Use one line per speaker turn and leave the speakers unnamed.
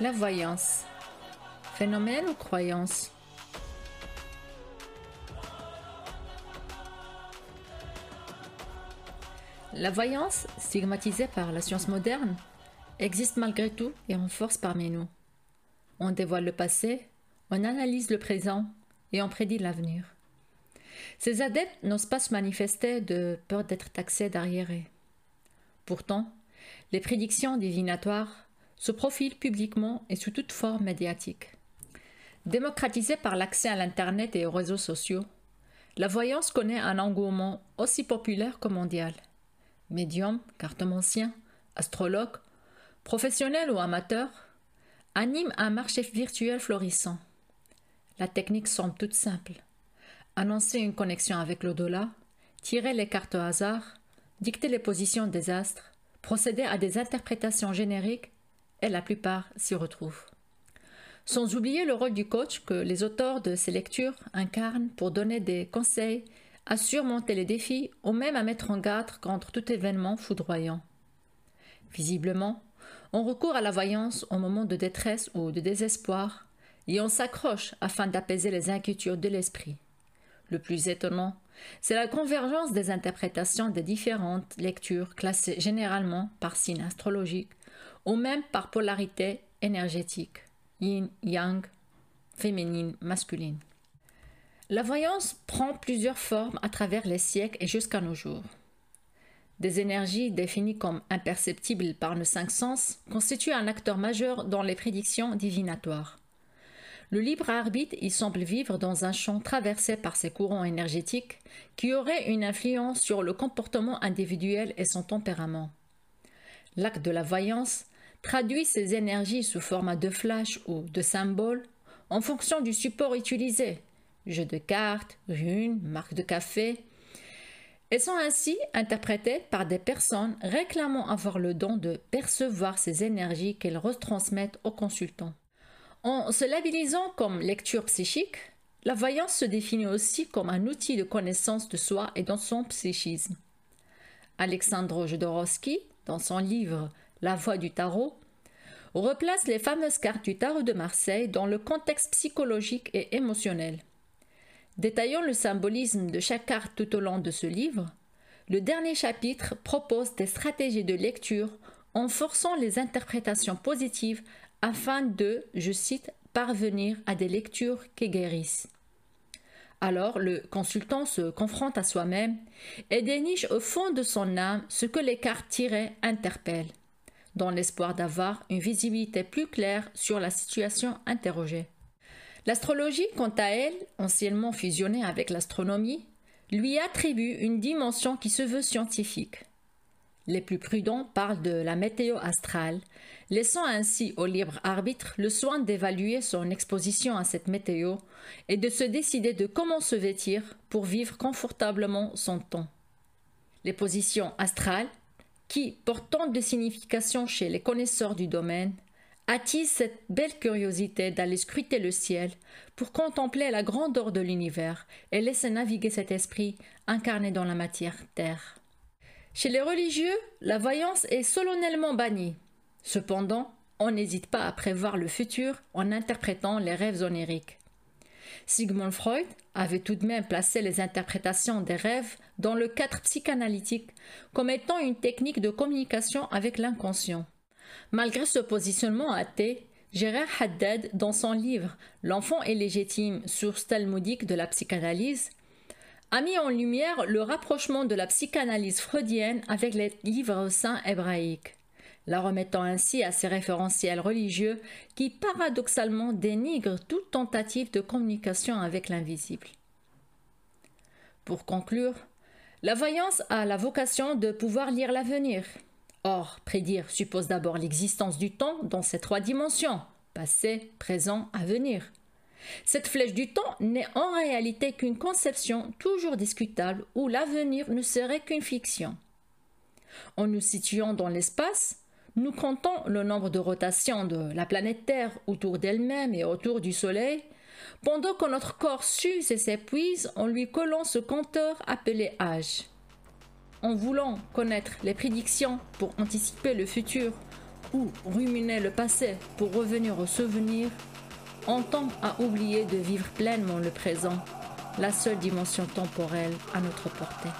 La voyance. Phénomène ou croyance? La voyance, stigmatisée par la science moderne, existe malgré tout et en force parmi nous. On dévoile le passé, on analyse le présent et on prédit l'avenir. Ces adeptes n'osent pas se manifester de peur d'être taxés d'arriérés. Pourtant, les prédictions divinatoires se profile publiquement et sous toute forme médiatique. Démocratisée par l'accès à l'Internet et aux réseaux sociaux, la voyance connaît un engouement aussi populaire que mondial. Médium, cartomancien, astrologue, professionnel ou amateur, anime un marché virtuel florissant. La technique semble toute simple. Annoncer une connexion avec l'au-delà, tirer les cartes au hasard, dicter les positions des astres, procéder à des interprétations génériques et la plupart s'y retrouvent. Sans oublier le rôle du coach que les auteurs de ces lectures incarnent pour donner des conseils, à surmonter les défis ou même à mettre en garde contre tout événement foudroyant. Visiblement, on recourt à la voyance au moment de détresse ou de désespoir et on s'accroche afin d'apaiser les inquiétudes de l'esprit. Le plus étonnant, c'est la convergence des interprétations des différentes lectures classées généralement par signe astrologique ou même par polarité énergétique, yin, yang, féminine, masculine. La voyance prend plusieurs formes à travers les siècles et jusqu'à nos jours. Des énergies définies comme imperceptibles par nos cinq sens constituent un acteur majeur dans les prédictions divinatoires. Le libre arbitre y semble vivre dans un champ traversé par ces courants énergétiques qui auraient une influence sur le comportement individuel et son tempérament. L'acte de la voyance traduit ces énergies sous format de flash ou de symboles en fonction du support utilisé, jeux de cartes, runes, marques de café, et sont ainsi interprétées par des personnes réclamant avoir le don de percevoir ces énergies qu'elles retransmettent aux consultants. En se labellisant comme lecture psychique, la voyance se définit aussi comme un outil de connaissance de soi et dans son psychisme. Alexandre Jodorowsky, dans son livre la voix du tarot, replace les fameuses cartes du tarot de Marseille dans le contexte psychologique et émotionnel. Détaillant le symbolisme de chaque carte tout au long de ce livre, le dernier chapitre propose des stratégies de lecture en forçant les interprétations positives afin de, je cite, parvenir à des lectures qui guérissent. Alors le consultant se confronte à soi-même et déniche au fond de son âme ce que les cartes tirées interpellent dans l'espoir d'avoir une visibilité plus claire sur la situation interrogée. L'astrologie, quant à elle, anciennement fusionnée avec l'astronomie, lui attribue une dimension qui se veut scientifique. Les plus prudents parlent de la météo astrale, laissant ainsi au libre arbitre le soin d'évaluer son exposition à cette météo et de se décider de comment se vêtir pour vivre confortablement son temps. Les positions astrales qui, portant de signification chez les connaisseurs du domaine, attise cette belle curiosité d'aller scruter le ciel pour contempler la grandeur de l'univers et laisser naviguer cet esprit incarné dans la matière terre. Chez les religieux, la voyance est solennellement bannie. Cependant, on n'hésite pas à prévoir le futur en interprétant les rêves oniriques. Sigmund Freud avait tout de même placé les interprétations des rêves dans le cadre psychanalytique comme étant une technique de communication avec l'inconscient. Malgré ce positionnement athée, Gérard Haddad, dans son livre L'enfant est légitime, source talmudique de la psychanalyse, a mis en lumière le rapprochement de la psychanalyse freudienne avec les livres saints hébraïques la remettant ainsi à ces référentiels religieux qui paradoxalement dénigrent toute tentative de communication avec l'invisible. Pour conclure, la voyance a la vocation de pouvoir lire l'avenir. Or, prédire suppose d'abord l'existence du temps dans ces trois dimensions passé, présent, avenir. Cette flèche du temps n'est en réalité qu'une conception toujours discutable où l'avenir ne serait qu'une fiction. En nous situant dans l'espace, nous comptons le nombre de rotations de la planète Terre autour d'elle-même et autour du Soleil, pendant que notre corps s'use et s'épuise en lui collant ce compteur appelé âge. En voulant connaître les prédictions pour anticiper le futur ou ruminer le passé pour revenir au souvenir, on tend à oublier de vivre pleinement le présent, la seule dimension temporelle à notre portée.